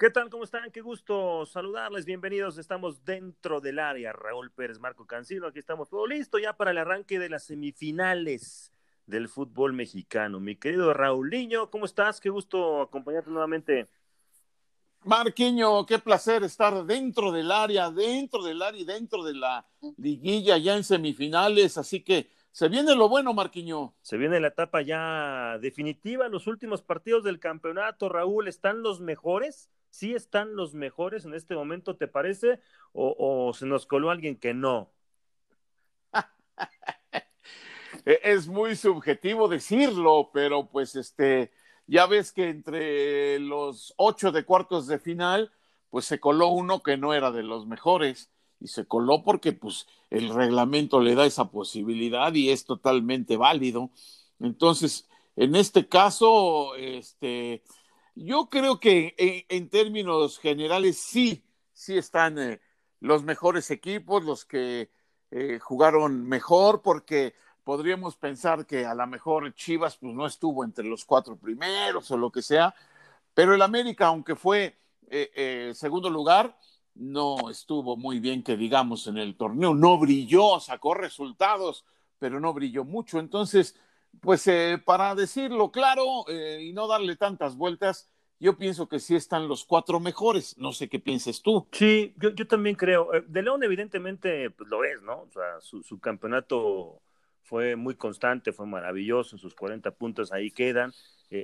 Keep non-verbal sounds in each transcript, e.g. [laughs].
¿Qué tal? ¿Cómo están? Qué gusto saludarles. Bienvenidos. Estamos dentro del área. Raúl Pérez, Marco Cancino. Aquí estamos todo listo ya para el arranque de las semifinales del fútbol mexicano. Mi querido Raúl Niño, ¿cómo estás? Qué gusto acompañarte nuevamente. Marquiño, qué placer estar dentro del área, dentro del área y dentro de la liguilla ya en semifinales. Así que se viene lo bueno, Marquiño. Se viene la etapa ya definitiva. Los últimos partidos del campeonato, Raúl, ¿están los mejores? ¿Sí están los mejores en este momento, te parece? ¿O, se nos coló alguien que no? [laughs] E, es muy subjetivo decirlo, pero pues este, ya ves que entre los ocho de cuartos de final, pues se coló uno que no era de los mejores y se coló porque pues el reglamento le da esa posibilidad y es totalmente válido. Entonces, en este caso, este, yo creo que en, términos generales sí, sí están eh, los mejores equipos, los que eh, jugaron mejor, porque podríamos pensar que a lo mejor Chivas pues no estuvo entre los cuatro primeros o lo que sea, pero el América, aunque fue eh, segundo lugar, no estuvo muy bien que digamos en el torneo, no brilló, sacó resultados, pero no brilló mucho. Entonces, pues eh, para decirlo claro eh, y no darle tantas vueltas, yo pienso que sí están los cuatro mejores. No sé qué pienses tú. Sí, yo, yo también creo. Eh, de León evidentemente pues, lo es, ¿no? Su, su, campeonato fue muy constante, fue maravilloso, sus 40 puntos ahí quedan.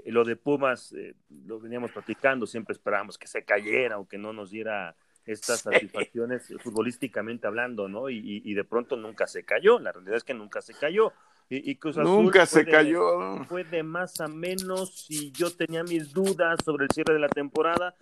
lo de Pumas, lo veníamos platicando, siempre esperábamos que se cayera o que no nos diera estas satisfacciones futbolísticamente hablando, ¿no? Y, y, de pronto nunca se cayó, la realidad es que nunca se cayó. Y, Nunca se cayó. Fue de más a menos y yo tenía mis dudas sobre el cierre de la temporada,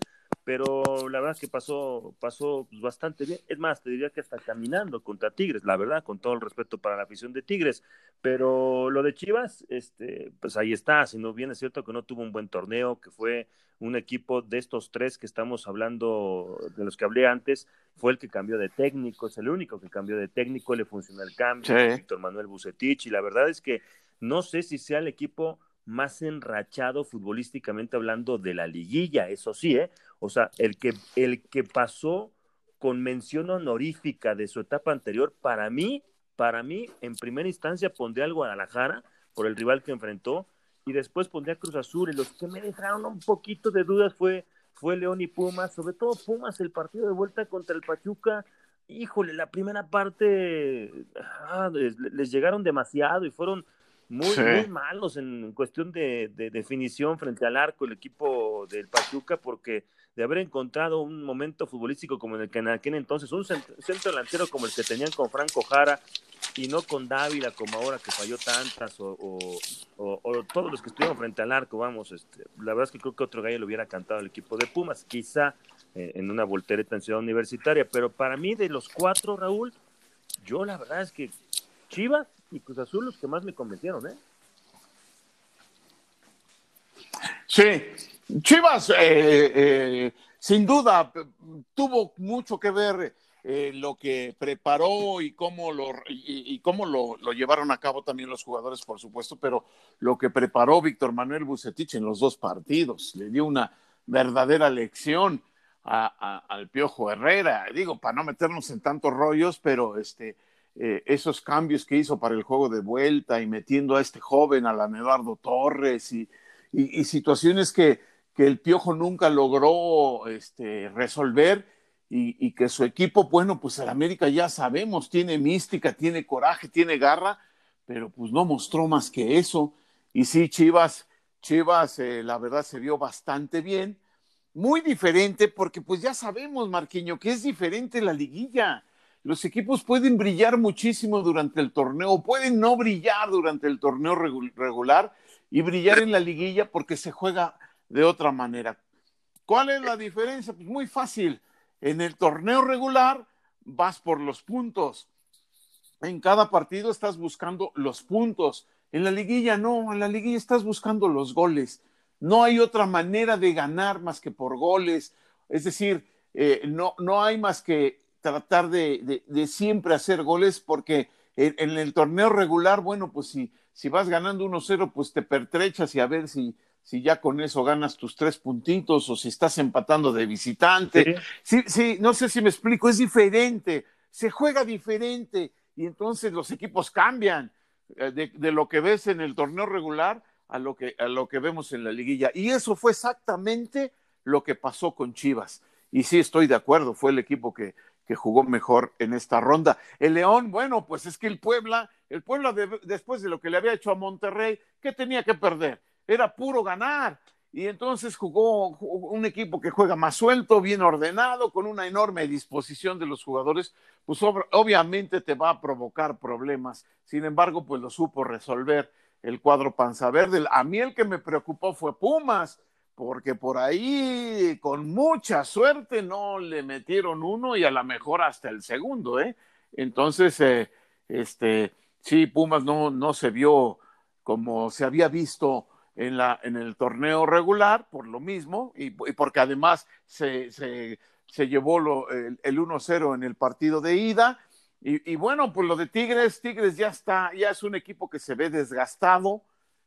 pero la verdad es que pasó, pasó pues, bastante bien. Es más, te diría que hasta caminando contra Tigres, la verdad, con todo el respeto para la afición de Tigres. Pero lo de Chivas, este, pues ahí está. Si no bien es cierto que no tuvo un buen torneo, que fue un equipo de estos tres que estamos hablando, de los que hablé antes, fue el que cambió de técnico, es el único que cambió de técnico, le funcionó el cambio, Víctor Manuel Bucetich, y la verdad es que no sé si sea el equipo más enrachado futbolísticamente hablando de la liguilla, eso sí, ¿eh? O sea, el que, el que pasó con mención honorífica de su etapa anterior, para mí, para mí, en primera instancia pondría al Guadalajara por el rival que enfrentó, y después pondría Cruz Azul. Y los que me dejaron un poquito de dudas fue, fue León y Pumas, sobre todo Pumas, el partido de vuelta contra el Pachuca. Híjole, la primera parte ah, les, llegaron demasiado y fueron muy, muy malos en, cuestión de, definición frente al arco el equipo del Pachuca, porque de haber encontrado un momento futbolístico como en el que en aquel entonces, un centro, centro delantero como el que tenían con Franco Jara, y no con Dávila como ahora que falló tantas o, todos los que estuvieron frente al arco, vamos, este, la verdad es que creo que otro gallo lo hubiera cantado el equipo de Pumas, quizá eh, en una voltereta en Ciudad Universitaria, pero para mí de los cuatro, Raúl, yo la verdad es que Chivas y Cruz Azul los que más me convencieron, ¿eh? Sí, Chivas, eh, eh, sin duda, tuvo mucho que ver eh, lo que preparó y cómo, lo, y, cómo lo, llevaron a cabo también los jugadores, por supuesto, pero lo que preparó Víctor Manuel Bucetich en los dos partidos, le dio una verdadera lección al Piojo Herrera, digo, para no meternos en tantos rollos, pero este, eh, esos cambios que hizo para el juego de vuelta y metiendo a este joven, a la Eduardo Torres y, y situaciones que, que, el Piojo nunca logró este, resolver y, que su equipo, bueno, pues el América ya sabemos, tiene mística, tiene coraje, tiene garra, pero pues no mostró más que eso. Y sí, Chivas, Chivas, eh, la verdad se vio bastante bien, muy diferente, porque pues ya sabemos, Marquiño, que es diferente la liguilla. Los equipos pueden brillar muchísimo durante el torneo, pueden no brillar durante el torneo regular y brillar en la liguilla porque se juega de otra manera. ¿Cuál es la diferencia? Pues muy fácil en el torneo regular vas por los puntos. En cada partido estás buscando los puntos. En la liguilla no, en la liguilla estás buscando los goles. No hay otra manera de ganar más que por goles. Es decir, eh, no, no hay más que tratar de, siempre hacer goles porque en, en, el torneo regular, bueno, pues si, si vas ganando 1-0, pues te pertrechas y a ver si si ya con eso ganas tus tres puntitos o si estás empatando de visitante. Sí, sí, no sé si me explico, es diferente, se juega diferente y entonces los equipos cambian eh, de, lo que ves en el torneo regular a lo, que, a lo que vemos en la liguilla. Y eso fue exactamente lo que pasó con Chivas. Y sí, estoy de acuerdo, fue el equipo que, que jugó mejor en esta ronda. El León, bueno, pues es que el Puebla, el Puebla después de lo que le había hecho a Monterrey, ¿qué tenía que perder? era puro ganar. Y entonces jugó un equipo que juega más suelto, bien ordenado, con una enorme disposición de los jugadores, pues obviamente te va a provocar problemas. Sin embargo, pues lo supo resolver el cuadro panza verde. A mí el que me preocupó fue Pumas, porque por ahí con mucha suerte no le metieron uno y a lo mejor hasta el segundo, ¿eh? Entonces, eh, este, sí, Pumas no, no se vio como se había visto en, la, en el torneo regular por lo mismo y, porque además se, se, llevó lo, el, 1-0 en el partido de ida. Y, y, bueno, pues lo de Tigres, Tigres ya está, ya es un equipo que se ve desgastado,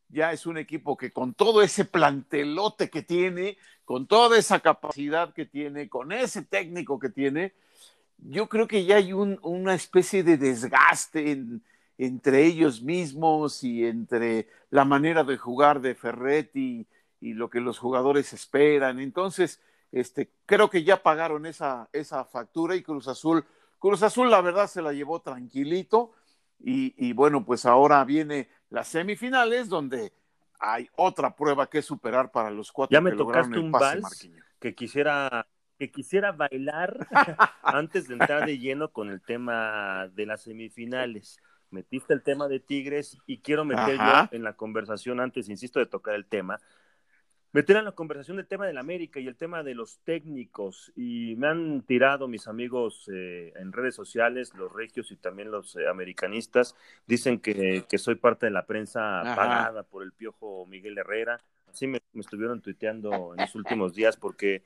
ya es un equipo que con todo ese plantelote que tiene, con toda esa capacidad que tiene, con ese técnico que tiene, yo creo que ya hay un, una especie de desgaste en, entre ellos mismos y entre la manera de jugar de Ferretti y, lo que los jugadores esperan. Entonces, este, creo que ya pagaron esa, esa factura y Cruz Azul, Cruz Azul la verdad se la llevó tranquilito y, bueno, pues ahora viene las semifinales donde hay otra prueba que superar para los cuatro ya me tocaste un vals que quisiera que quisiera bailar [laughs] antes de entrar de lleno con el tema de las semifinales. Metiste el tema de Tigres y quiero meter yo en la conversación antes, insisto, de tocar el tema, meter en la conversación el tema del América y el tema de los técnicos. Y me han tirado mis amigos eh, en redes sociales, los regios y también los eh, americanistas, dicen que, soy parte de la prensa pagada por el piojo Miguel Herrera. Así me, me estuvieron tuiteando en los últimos días porque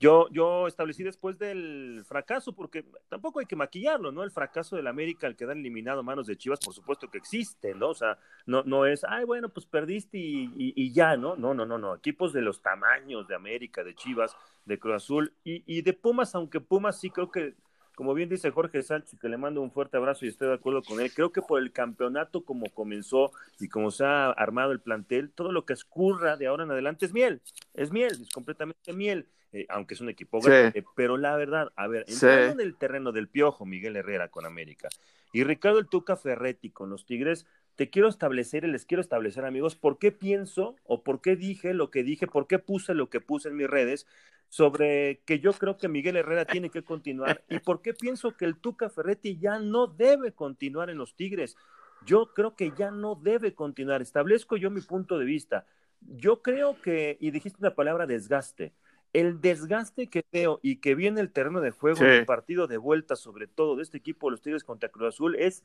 yo, yo establecí después del fracaso, porque tampoco hay que maquillarlo, ¿no? El fracaso del América al quedar eliminado manos de Chivas, por supuesto que existe, ¿no? O sea, no, no es, ay, bueno, pues perdiste y, y, ya, ¿no? No, no, no, no. Equipos de los tamaños de América, de Chivas, de Cruz Azul y, y de Pumas, aunque Pumas sí creo que como bien dice Jorge Sánchez, que le mando un fuerte abrazo y estoy de acuerdo con él, creo que por el campeonato como comenzó y como se ha armado el plantel, todo lo que escurra de ahora en adelante es miel, es miel, es completamente miel. Eh, aunque es un equipo grande, pero la verdad, a ver, entrando en el terreno del piojo, Miguel Herrera con América, y Ricardo el Tuca Ferretti con los Tigres, te quiero establecer y les quiero establecer, amigos, por qué pienso o por qué dije lo que dije, por qué puse lo que puse en mis redes sobre que yo creo que Miguel Herrera tiene que continuar y por qué pienso que el Tuca Ferretti ya no debe continuar en los Tigres. Yo creo que ya no debe continuar. Establezco yo mi punto de vista. Yo creo que, y dijiste una palabra desgaste, el desgaste que veo y que viene el terreno de juego, el partido de vuelta, sobre todo de este equipo de los Tigres contra Cruz Azul, es,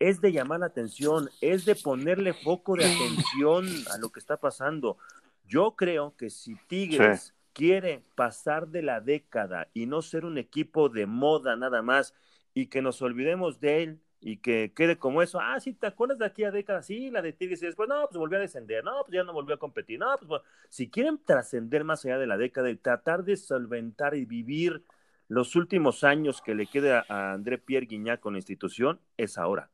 es de llamar la atención, es de ponerle foco de atención a lo que está pasando. Yo creo que si Tigres quiere pasar de la década y no ser un equipo de moda nada más y que nos olvidemos de él y que quede como eso, ah, sí, ¿te acuerdas de aquí a décadas? Sí, la de Tigres y después, no, pues volvió a descender, no, pues ya no volvió a competir, no, pues si quieren trascender más allá de la década y tratar de solventar y vivir los últimos años que le queda a André Pierre Guignac con la institución, es ahora.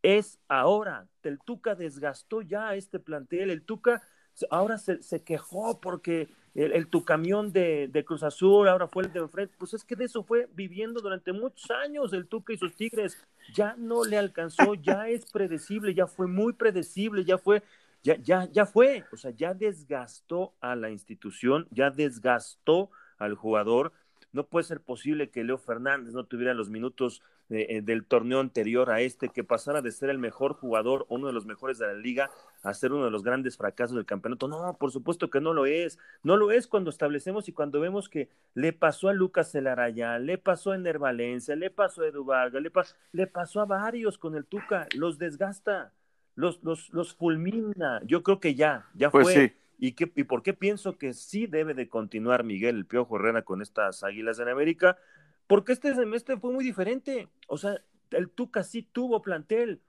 Es ahora. El Tuca desgastó ya este plantel, el Tuca ahora se, se quejó porque el, tu camión de, Cruz Azul, ahora fue el de Fred, pues es que de eso fue viviendo durante muchos años el Tuca y sus Tigres, ya no le alcanzó, ya [laughs] es predecible, ya fue muy predecible, ya fue, ya, ya, ya fue, o sea, ya desgastó a la institución, ya desgastó al jugador, no puede ser posible que Leo Fernández no tuviera los minutos eh, del torneo anterior a este, que pasara de ser el mejor jugador, uno de los mejores de la liga, a ser uno de los grandes fracasos del campeonato. No, por supuesto que no lo es. No lo es cuando establecemos y cuando vemos que le pasó a Lucas Celarayán, le pasó a Ener Valencia, le pasó a Edu Vargas, le, le pasó a varios con el Tuca, los desgasta, los, los, los fulmina. Yo creo que ya, ya pues fue. ¿Y, qué, ¿Y por qué pienso que sí debe de continuar Miguel el Piojo Herrera con estas Águilas en América? Porque este semestre fue muy diferente. O sea, el Tuca sí tuvo plantel,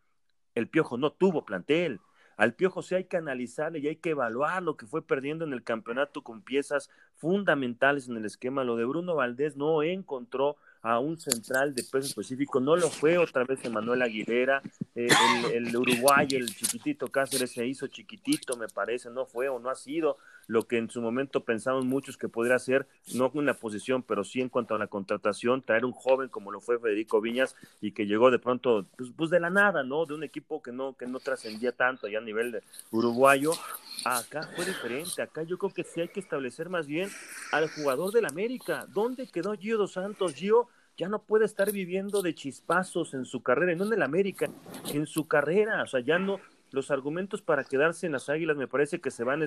el Piojo no tuvo plantel. Al Piojo sí hay que analizarle y hay que evaluar lo que fue perdiendo en el campeonato con piezas fundamentales en el esquema. Lo de Bruno Valdés no encontró a un central de peso específico. No lo fue otra vez Emanuel Aguilera, eh, el, el, uruguayo, el chiquitito Cáceres se hizo chiquitito, me parece, no fue o no ha sido lo que en su momento pensamos muchos que podría ser, no en la posición, pero sí en cuanto a la contratación, traer un joven como lo fue Federico Viñas y que llegó de pronto, pues, pues de la nada, ¿no? De un equipo que no, que no trascendía tanto allá a nivel uruguayo. Acá fue diferente, acá yo creo que sí hay que establecer más bien al jugador del América. ¿Dónde quedó Gio Dos Santos? Gio ya no puede estar viviendo de chispazos en su carrera, no en el América, en su carrera, o sea, ya no, los argumentos para quedarse en las Águilas me parece que se van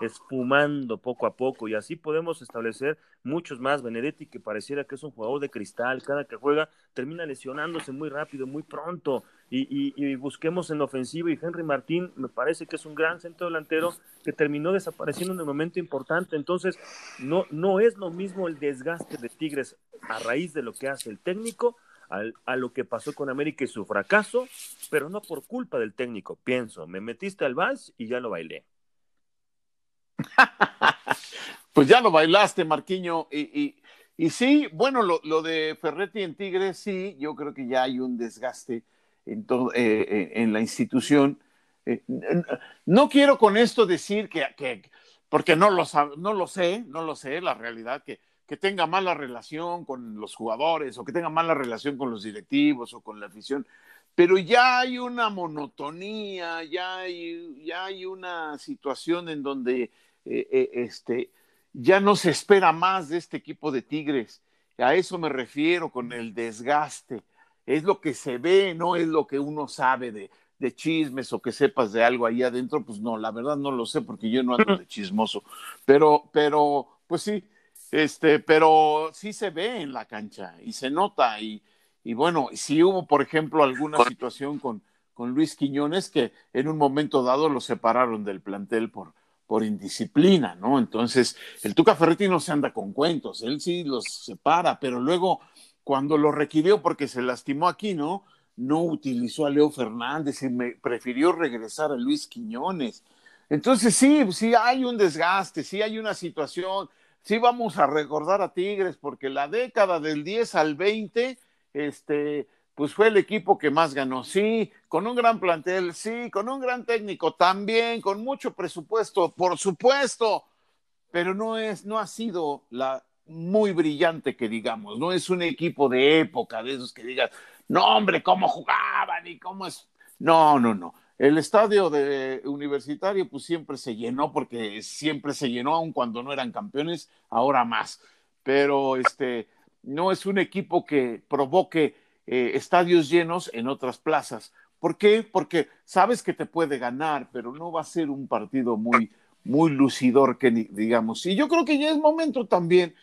esfumando poco a poco y así podemos establecer muchos más. Benedetti que pareciera que es un jugador de cristal, cada que juega termina lesionándose muy rápido, muy pronto y, y, busquemos en ofensiva y Henry Martín me parece que es un gran centro delantero que terminó desapareciendo en un momento importante. Entonces no, no es lo mismo el desgaste de Tigres a raíz de lo que hace el técnico a lo que pasó con América y su fracaso, pero no por culpa del técnico, pienso, me metiste al vals y ya lo bailé. [laughs] pues ya lo bailaste, Marquiño, y, y, sí, bueno, lo, lo, de Ferretti en Tigres, sí, yo creo que ya hay un desgaste en, todo, eh, eh, en la institución. Eh, no quiero con esto decir que, que porque no lo, no lo sé, no lo sé, la realidad que que tenga mala relación con los jugadores o que tenga mala relación con los directivos o con la afición, pero ya hay una monotonía, ya hay, ya hay una situación en donde eh, eh, este, ya no se espera más de este equipo de Tigres. A eso me refiero con el desgaste. Es lo que se ve, no es lo que uno sabe de, de chismes o que sepas de algo ahí adentro, pues no, la verdad no lo sé porque yo no ando de chismoso. Pero, pero, pues sí, este, pero sí se ve en la cancha y se nota. Y, y bueno, si hubo, por ejemplo, alguna situación con, con Luis Quiñones que en un momento dado lo separaron del plantel por, por indisciplina, ¿no? Entonces, el Tuca Ferretti no se anda con cuentos, él sí los separa, pero luego cuando lo requirió porque se lastimó aquí, ¿no? No utilizó a Leo Fernández y me prefirió regresar a Luis Quiñones. Entonces, sí, sí hay un desgaste, sí hay una situación, sí vamos a recordar a Tigres porque la década del 10 al 20, este, pues fue el equipo que más ganó, sí, con un gran plantel, sí, con un gran técnico también, con mucho presupuesto, por supuesto, pero no es, no ha sido la muy brillante que digamos, no es un equipo de época, de esos que digas, no hombre, cómo jugaban y cómo es, no, no, no, el estadio de universitario pues siempre se llenó porque siempre se llenó aun cuando no eran campeones, ahora más. Pero este no es un equipo que provoque eh, estadios llenos en otras plazas. ¿Por qué? Porque sabes que te puede ganar, pero no va a ser un partido muy muy lucidor que digamos. Y yo creo que ya es momento también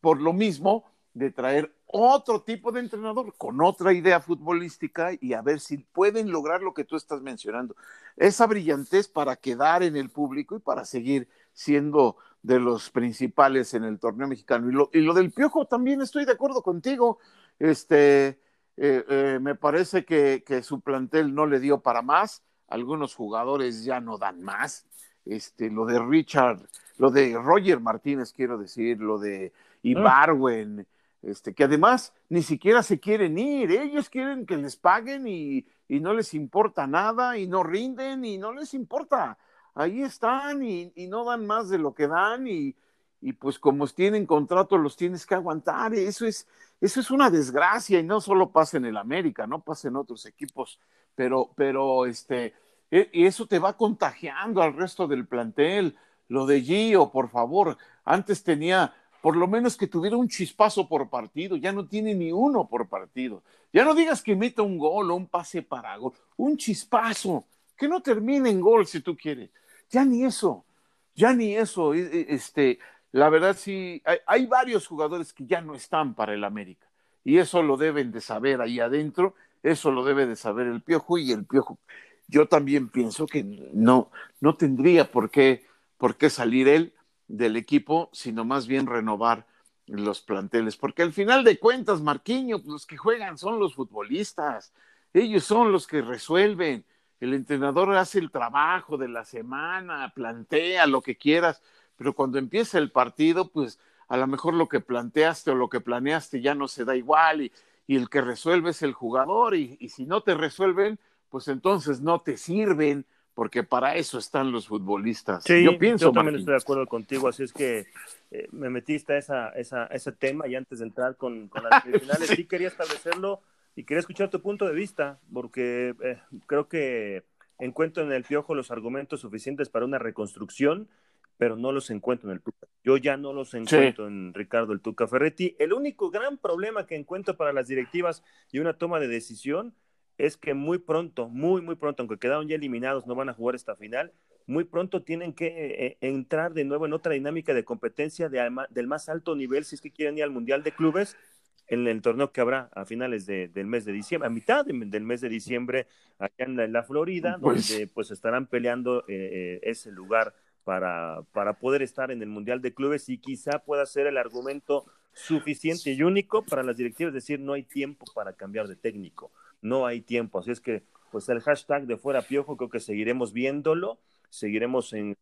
por lo mismo de traer otro tipo de entrenador con otra idea futbolística y a ver si pueden lograr lo que tú estás mencionando. Esa brillantez para quedar en el público y para seguir siendo de los principales en el torneo mexicano. Y lo, del Piojo también estoy de acuerdo contigo. Este, eh, eh, me parece que, que, su plantel no le dio para más. Algunos jugadores ya no dan más. Este, lo de Richard, lo de Roger Martínez, quiero decir, lo de ah. Ibarwen este, que además ni siquiera se quieren ir, ellos quieren que les paguen y, y, no les importa nada y no rinden y no les importa. Ahí están y, y no dan más de lo que dan y, y, pues como tienen contrato los tienes que aguantar. Eso es, eso es una desgracia y no solo pasa en el América, no pasa en otros equipos, pero, pero este, e, y eso te va contagiando al resto del plantel. Lo de Gio, por favor, antes tenía por lo menos que tuviera un chispazo por partido, ya no tiene ni uno por partido. Ya no digas que meta un gol o un pase para gol, un chispazo, que no termine en gol si tú quieres. Ya ni eso, ya ni eso. E, e, este, la verdad sí, hay, hay varios jugadores que ya no están para el América y eso lo deben de saber ahí adentro, eso lo debe de saber el Piojo y el Piojo. Yo también pienso que no, no tendría por qué, por qué salir él del equipo, sino más bien renovar los planteles, porque al final de cuentas, Marquiño, los que juegan son los futbolistas, ellos son los que resuelven, el entrenador hace el trabajo de la semana, plantea lo que quieras, pero cuando empieza el partido, pues a lo mejor lo que planteaste o lo que planeaste ya no se da igual y, el que resuelve es el jugador y, si no te resuelven, pues entonces no te sirven porque para eso están los futbolistas. Sí, yo pienso. Yo también estoy de acuerdo contigo, así es que eh, me metiste a, esa, esa, ese tema y antes de entrar con, con las [laughs] finales sí quería establecerlo y quería escuchar tu punto de vista, porque eh, creo que encuentro en el Piojo los argumentos suficientes para una reconstrucción, pero no los encuentro en el Tuca. Yo ya no los encuentro en Ricardo el Tuca Ferretti. El único gran problema que encuentro para las directivas y una toma de decisión es que muy pronto, muy, muy pronto, aunque quedaron ya eliminados, no van a jugar esta final, muy pronto tienen que eh, entrar de nuevo en otra dinámica de competencia del más alto nivel si es que quieren ir al Mundial de Clubes en el torneo que habrá a finales del mes de diciembre, a mitad del mes de diciembre, allá en la, Florida, pues donde pues estarán peleando eh, eh, ese lugar para, para poder estar en el Mundial de Clubes y quizá pueda ser el argumento suficiente y único para las directivas, decir, no hay tiempo para cambiar de técnico, no hay tiempo, así es que pues el hashtag de fuera piojo creo que seguiremos viéndolo seguiremos en,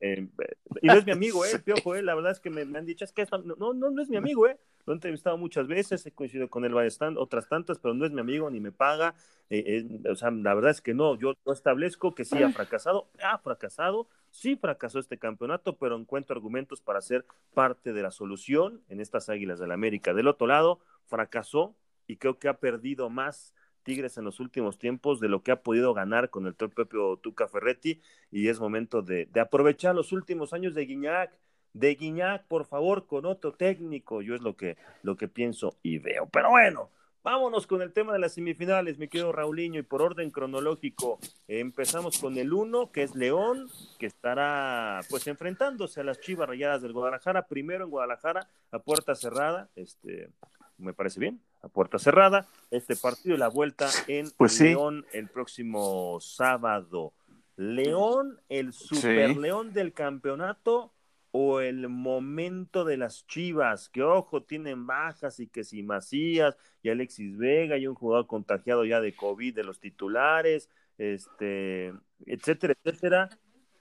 y no es mi amigo, eh, [laughs] Piojo, eh, la verdad es que me, han dicho, es que no, no, no es mi amigo, eh, lo he entrevistado muchas veces, he coincidido con él varias otras tantas, pero no es mi amigo ni me paga, eh, o sea, la verdad es que no, yo establezco que sí ha fracasado, ha fracasado, sí fracasó este campeonato, pero encuentro argumentos para ser parte de la solución en estas Águilas del la América. Del otro lado, fracasó y creo que ha perdido más Tigres en los últimos tiempos de lo que ha podido ganar con el propio Tuca Ferretti y es momento de, aprovechar los últimos años de Guiñac, de Guiñac, por favor, con otro técnico. Yo es lo que, lo que pienso y veo. Pero bueno, vámonos con el tema de las semifinales, mi querido Raulinho, y por orden cronológico, empezamos con el uno, que es León, que estará pues enfrentándose a las Chivas Rayadas del Guadalajara, primero en Guadalajara, a puerta cerrada, este, me parece bien, a puerta cerrada. Este partido y la vuelta en pues León el próximo sábado. León, el super León del campeonato o el momento de las Chivas, que ojo, tienen bajas y que si Macías y Alexis Vega y un jugador contagiado ya de COVID de los titulares, este, etcétera, etcétera.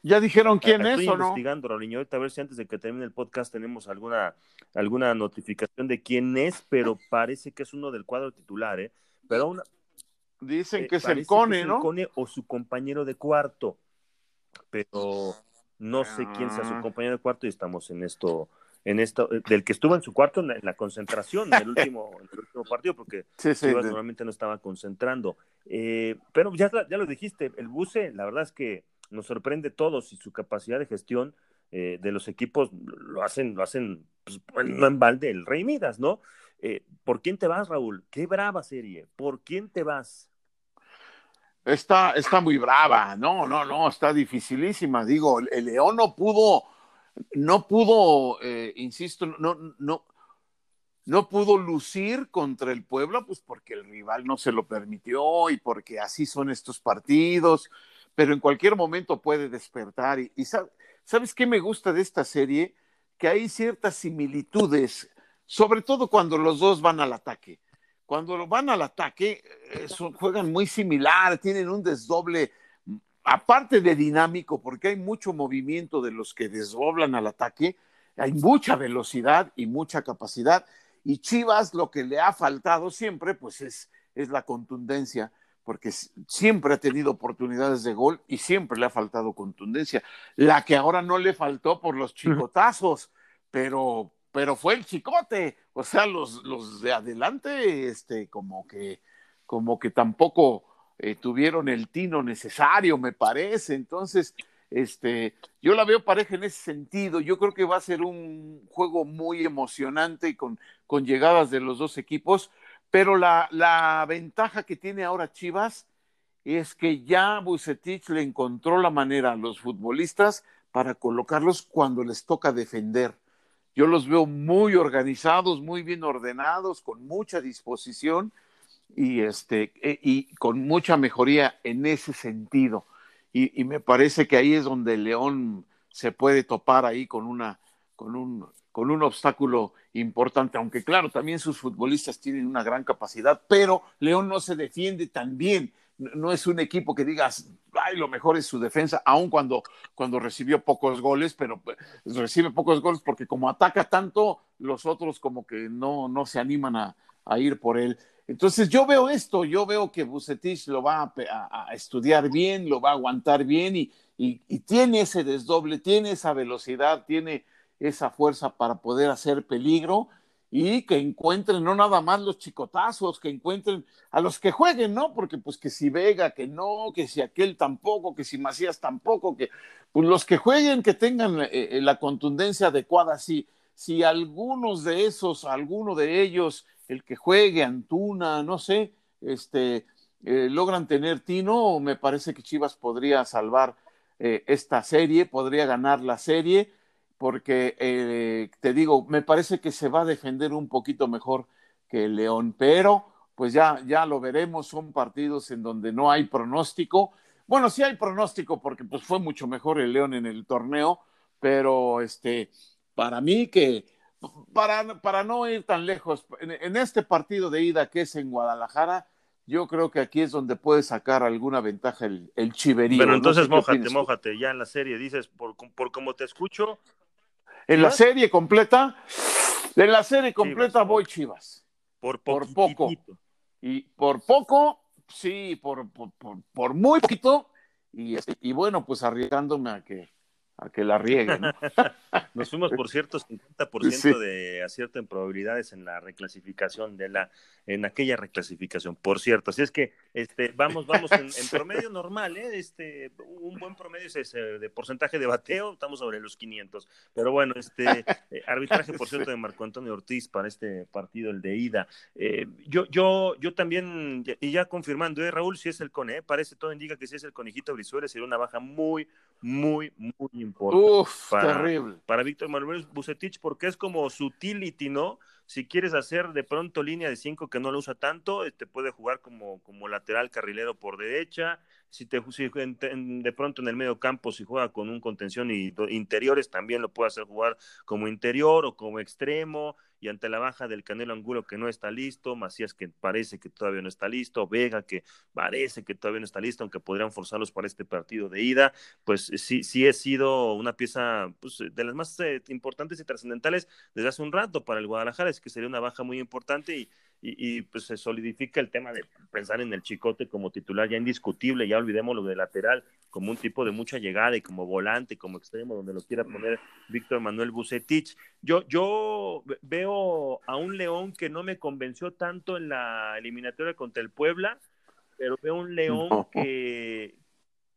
¿Ya dijeron quién es o no? investigando, Raulinho, ahorita a ver si antes de que termine el podcast tenemos alguna, alguna notificación de quién es, pero [laughs] parece que es uno del cuadro titular, ¿eh? Pero una, Dicen eh, que es el Cone, ¿no? El Cone o su compañero de cuarto, pero no sé quién sea su ah. compañero de cuarto y estamos en esto, en esto, eh, del que estuvo en su cuarto en la, concentración en el último, en el último partido, porque [laughs] sí, normalmente no estaba concentrando. Eh, pero ya, ya lo dijiste, el Buce, la verdad es que nos sorprende todos y su capacidad de gestión eh, de los equipos lo hacen, lo hacen pues, no en balde el Rey Midas, ¿no? Eh, ¿Por quién te vas, Raúl? Qué brava serie. ¿Por quién te vas? Está, está muy brava, no, no, no, está dificilísima. Digo, el, León no pudo, no pudo, eh, insisto, no, no, no pudo lucir contra el Puebla, pues porque el rival no se lo permitió y porque así son estos partidos pero en cualquier momento puede despertar. Y, ¿sabes qué me gusta de esta serie? Que hay ciertas similitudes, sobre todo cuando los dos van al ataque. Cuando van al ataque, eh, juegan muy similar, tienen un desdoble, aparte de dinámico, porque hay mucho movimiento de los que desdoblan al ataque, hay mucha velocidad y mucha capacidad. Y Chivas lo que le ha faltado siempre, pues es, es la contundencia porque siempre ha tenido oportunidades de gol y siempre le ha faltado contundencia. La que ahora no le faltó por los chicotazos, pero, pero fue el chicote. O sea, los, los de adelante, este, como que, como que tampoco eh, tuvieron el tino necesario, me parece. Entonces, este, yo la veo pareja en ese sentido. Yo creo que va a ser un juego muy emocionante y con, con llegadas de los dos equipos pero la, ventaja que tiene ahora Chivas es que ya Bucetich le encontró la manera a los futbolistas para colocarlos cuando les toca defender. Yo los veo muy organizados, muy bien ordenados, con mucha disposición y, este, e, y con mucha mejoría en ese sentido. Y, y, me parece que ahí es donde León se puede topar ahí con, una, con, un, con un obstáculo importante, aunque claro, también sus futbolistas tienen una gran capacidad, pero León no se defiende tan bien. No es un equipo que digas, y lo mejor es su defensa, aun cuando, cuando recibió pocos goles, pero pues, recibe pocos goles porque como ataca tanto, los otros como que no, no se animan a, ir por él. Entonces yo veo esto, yo veo que Bucetich lo va a, estudiar bien, lo va a aguantar bien y, y, tiene ese desdoble, tiene esa velocidad, tiene esa fuerza para poder hacer peligro y que encuentren no nada más los chicotazos, que encuentren a los que jueguen, ¿no? Porque pues que si Vega, que no, que si aquel tampoco, que si Macías tampoco, que pues los que jueguen, que tengan eh, eh, la contundencia adecuada, si, si algunos de esos, alguno de ellos, el que juegue, Antuna, no sé, este, eh, logran tener tino, me parece que Chivas podría salvar esta serie, podría ganar la serie porque eh, te digo, me parece que se va a defender un poquito mejor que el León, pero pues ya, ya lo veremos, son partidos en donde no hay pronóstico. Bueno, sí hay pronóstico porque pues fue mucho mejor el León en el torneo, pero este, para mí que, para, para no ir tan lejos, en, este partido de ida que es en Guadalajara, yo creo que aquí es donde puede sacar alguna ventaja el, el Chiverío. Pero entonces mójate, mójate, ya en la serie, dices, por, por como te escucho, en la serie completa, en la serie completa voy Chivas. Por, por poco. Y por poco, sí, por, por, por, muy poquito. Y, este, y bueno, pues arriesgándome a que a que la rieguen. [laughs] Nos fuimos, por cierto, 50% de acierto en probabilidades en la reclasificación de la, en aquella reclasificación, por cierto. Así es que este, vamos, vamos en, [laughs] promedio normal, ¿eh? Este, un buen promedio es de porcentaje de bateo, estamos sobre los 500. Pero bueno, este [laughs] eh, arbitraje, por cierto, de Marco Antonio Ortiz para este partido, el de ida. Eh, yo, yo, yo también, y ya confirmando, ¿eh, Raúl, si es el cone, parece todo indica que si es el conejito Brizuela, sería una baja muy, muy, muy Uf, para, terrible. Para Víctor Manuel Bucetich, porque es como su utility, ¿no? Si quieres hacer de pronto línea de cinco que no lo usa tanto, te este, puede jugar como, como lateral carrilero por derecha. Si te si de pronto en el medio campo, si juega con un contención y interiores, también lo puede hacer jugar como interior o como extremo y ante la baja del Canelo Angulo que no está listo, Macías que parece que todavía no está listo, Vega que parece que todavía no está listo, aunque podrían forzarlos para este partido de ida, pues sí, sí ha sido una pieza pues, de las más eh, importantes y trascendentales desde hace un rato para el Guadalajara, es que sería una baja muy importante y y, pues se solidifica el tema de pensar en el Chicote como titular ya indiscutible, ya olvidemos lo de lateral, como un tipo de mucha llegada y como volante, como extremo, donde lo quiera poner Víctor Manuel Bucetich. Yo, yo veo a un León que no me convenció tanto en la eliminatoria contra el Puebla, pero veo un León que,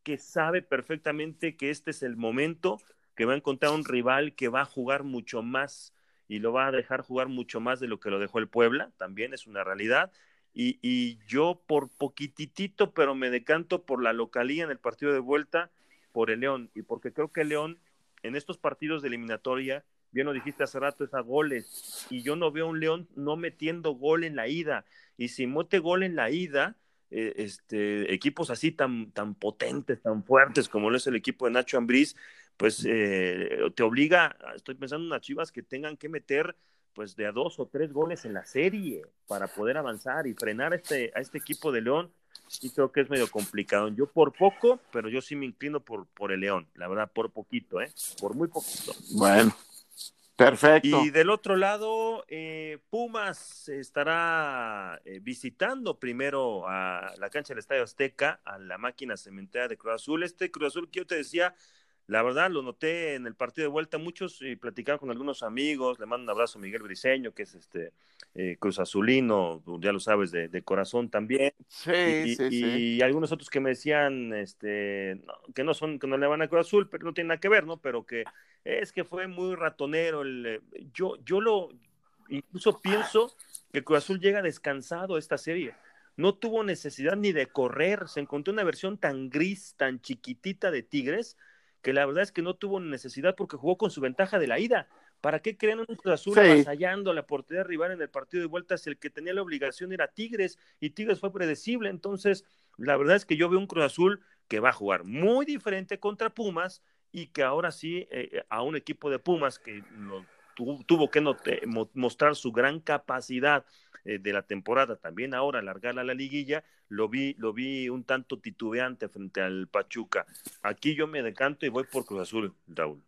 que sabe perfectamente que este es el momento, que va a encontrar un rival que va a jugar mucho más y lo va a dejar jugar mucho más de lo que lo dejó el Puebla, también es una realidad. Y, yo por poquitito, pero me decanto por la localía en el partido de vuelta, por el León, y porque creo que el León en estos partidos de eliminatoria, bien lo dijiste hace rato, es a goles, y yo no veo un León no metiendo gol en la ida, y si mete gol en la ida, eh, este, equipos así tan, tan potentes, tan fuertes como lo es el equipo de Nacho Ambriz, pues eh, te obliga, estoy pensando en unas chivas que tengan que meter pues de a dos o tres goles en la serie para poder avanzar y frenar a este, a este equipo de León. Y creo que es medio complicado. Yo por poco, pero yo sí me inclino por, por el León, la verdad, por poquito, ¿eh? Por muy poquito. Bueno, perfecto. Y del otro lado, eh, Pumas estará eh, visitando primero a la cancha del Estadio Azteca, a la máquina cementera de Cruz Azul. Este Cruz Azul que yo te decía, la verdad, lo noté en el partido de vuelta, muchos y platicaba con algunos amigos, le mando un abrazo a Miguel Briseño, que es este eh, Cruz Azulino, ya lo sabes, de, corazón también. Sí, y, sí, y, algunos otros que me decían este, que no son, que no le van a Cruz Azul, pero no tiene nada que ver, ¿no? Pero que es que fue muy ratonero. El, eh, yo, yo lo, incluso pienso que Cruz Azul llega descansado a esta serie. No tuvo necesidad ni de correr, se encontró una versión tan gris, tan chiquitita de Tigres, que la verdad es que no tuvo necesidad porque jugó con su ventaja de la ida. ¿Para qué creen un Cruz Azul avasallando la portería rival en el partido de vuelta si el que tenía la obligación era Tigres y Tigres fue predecible? Entonces, la verdad es que yo veo un Cruz Azul que va a jugar muy diferente contra Pumas y que ahora sí eh, a un equipo de Pumas que tuvo que mostrar su gran capacidad eh, de la temporada, también ahora alargarla a la liguilla, lo vi, lo vi un tanto titubeante frente al Pachuca. Aquí yo me decanto y voy por Cruz Azul, Raúl.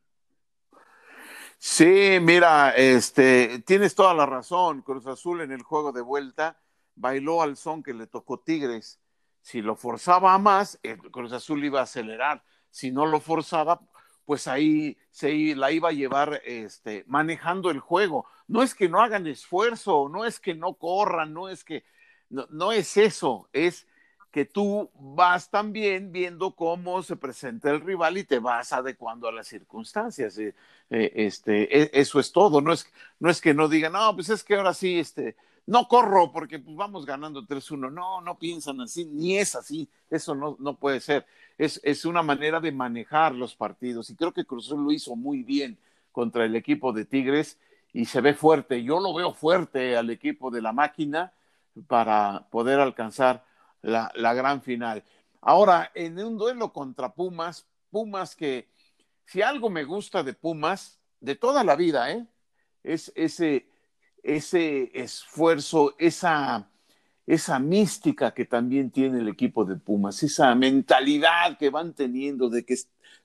Sí, mira, este, tienes toda la razón. Cruz Azul en el juego de vuelta bailó al son que le tocó Tigres. Si lo forzaba más, el Cruz Azul iba a acelerar. Si no lo forzaba, pues ahí se la iba a llevar este, manejando el juego. No es que no hagan esfuerzo, no es que no corran, no es que, no, es eso, es que tú vas también viendo cómo se presenta el rival y te vas adecuando a las circunstancias. Eh, eh, este, e, eso es todo, no es, no es que no digan, no, pues es que ahora sí, este, no corro porque pues, vamos ganando 3-1. No, no piensan así, ni es así. Eso no, no puede ser. Es, es, una manera de manejar los partidos y creo que Cruzul lo hizo muy bien contra el equipo de Tigres y se ve fuerte. Yo lo veo fuerte al equipo de la máquina para poder alcanzar la, la gran final. Ahora, en un duelo contra Pumas, Pumas que si algo me gusta de Pumas, de toda la vida, ¿eh? es ese ese esfuerzo, esa, esa mística que también tiene el equipo de Pumas, esa mentalidad que van teniendo de que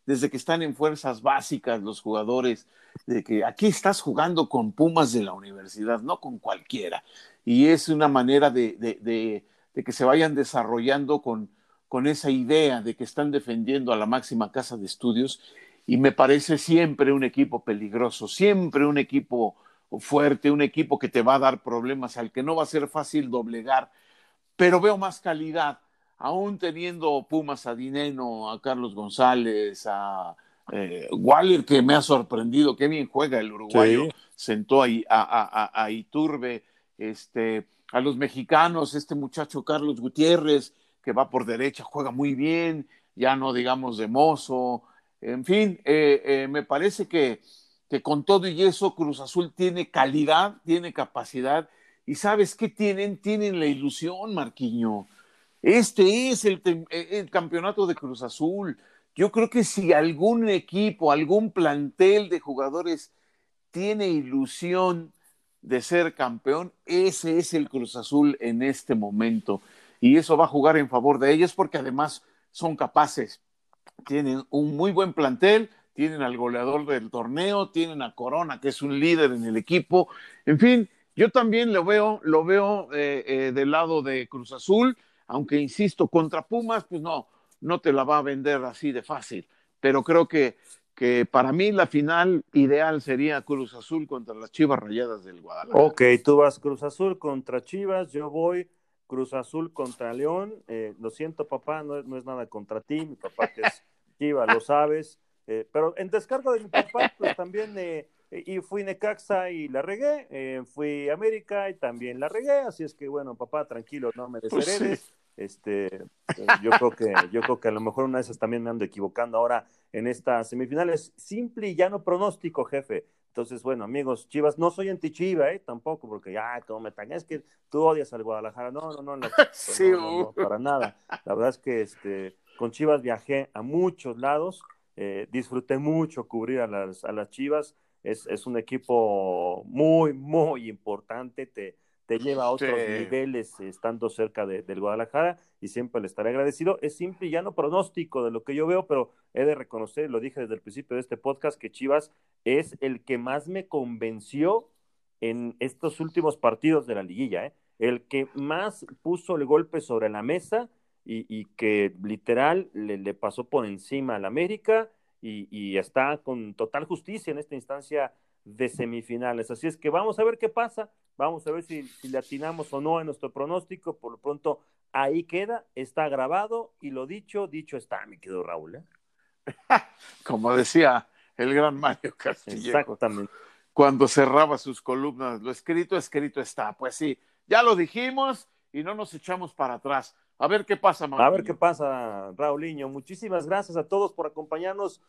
desde que están en fuerzas básicas los jugadores, de que aquí estás jugando con Pumas de la universidad, no con cualquiera. Y es una manera de, de, de, que se vayan desarrollando con, con esa idea de que están defendiendo a la máxima casa de estudios. Y me parece siempre un equipo peligroso, siempre un equipo fuerte, un equipo que te va a dar problemas, al que no va a ser fácil doblegar, pero veo más calidad, aún teniendo Pumas a Dineno, a Carlos González, a eh, Waller, que me ha sorprendido, qué bien juega el uruguayo, sentó ahí a, a, Iturbe, este, a los mexicanos, este muchacho Carlos Gutiérrez, que va por derecha, juega muy bien, ya no digamos de mozo, en fin, eh, eh, me parece que que con todo y eso Cruz Azul tiene calidad, tiene capacidad y sabes qué tienen, tienen la ilusión, Marquiño. Este es el, el, campeonato de Cruz Azul. Yo creo que si algún equipo, algún plantel de jugadores tiene ilusión de ser campeón, ese es el Cruz Azul en este momento. Y eso va a jugar en favor de ellos porque además son capaces. Tienen un muy buen plantel, tienen al goleador del torneo, tienen a Corona, que es un líder en el equipo. En fin, yo también lo veo, lo veo eh, eh, del lado de Cruz Azul, aunque insisto, contra Pumas, pues no, no te la va a vender así de fácil. Pero creo que, que para mí la final ideal sería Cruz Azul contra las Chivas Rayadas del Guadalajara. Ok, tú vas Cruz Azul contra Chivas, yo voy Cruz Azul contra León. Eh, lo siento, papá, no no es nada contra ti, mi papá que es [laughs] Chivas, lo sabes. Eh, pero en descargo de mi [laughs] papá, pues también eh, y fui Necaxa y la regué, eh, fui América y también la regué, así es que bueno, papá, tranquilo, no me pues desheredes. Este, yo creo que, yo creo que a lo mejor una de esas también me ando equivocando ahora en estas semifinales. Simple y llano pronóstico, jefe. Entonces, bueno, amigos, Chivas, no soy anti-Chiva, ¿eh? Tampoco, porque ya, como me tan, es que tú odias al Guadalajara. No, no, no, [laughs] no, sí, no, para nada. La verdad es que este, con Chivas viajé a muchos lados eh, disfruté mucho cubrir a las, a las Chivas. Es, es, un equipo muy, muy importante. Te, te lleva a otros niveles estando cerca de, del Guadalajara y siempre le estaré agradecido. Es simple y llano pronóstico de lo que yo veo, pero he de reconocer, lo dije desde el principio de este podcast, que Chivas es el que más me convenció en estos últimos partidos de la liguilla, ¿eh? el que más puso el golpe sobre la mesa y, que literal le, pasó por encima al América y, está con total justicia en esta instancia de semifinales. Así es que vamos a ver qué pasa, vamos a ver si, le atinamos o no en nuestro pronóstico. Por lo pronto, ahí queda, está grabado y lo dicho, dicho está, mi querido Raúl. ¿eh? [laughs] Como decía el gran Mario Castillo. Exactamente. Cuando cerraba sus columnas, lo escrito, escrito está. Pues sí, ya lo dijimos y no nos echamos para atrás. A ver qué pasa, A ver qué pasa, Raulinho. Muchísimas gracias a todos por acompañarnos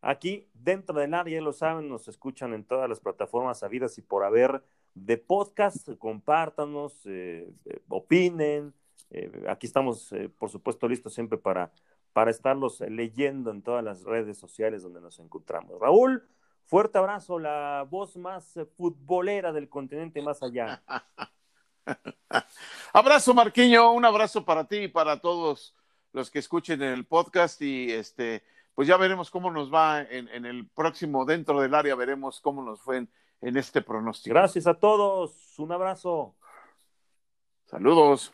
aquí dentro del área. Ya lo saben, nos escuchan en todas las plataformas habidas y por haber de podcast. Compártanos, eh, eh, opinen. Eh, aquí estamos, por supuesto, listos siempre para, para estarlos leyendo en todas las redes sociales donde nos encontramos. Raúl, Fuerte abrazo, la voz más futbolera del continente más allá. [laughs] [laughs] abrazo, Marquiño, un abrazo para ti y para todos los que escuchen el podcast y este, pues ya veremos cómo nos va en, el próximo dentro del área, veremos cómo nos fue en, en este pronóstico. Gracias a todos, un abrazo. Saludos.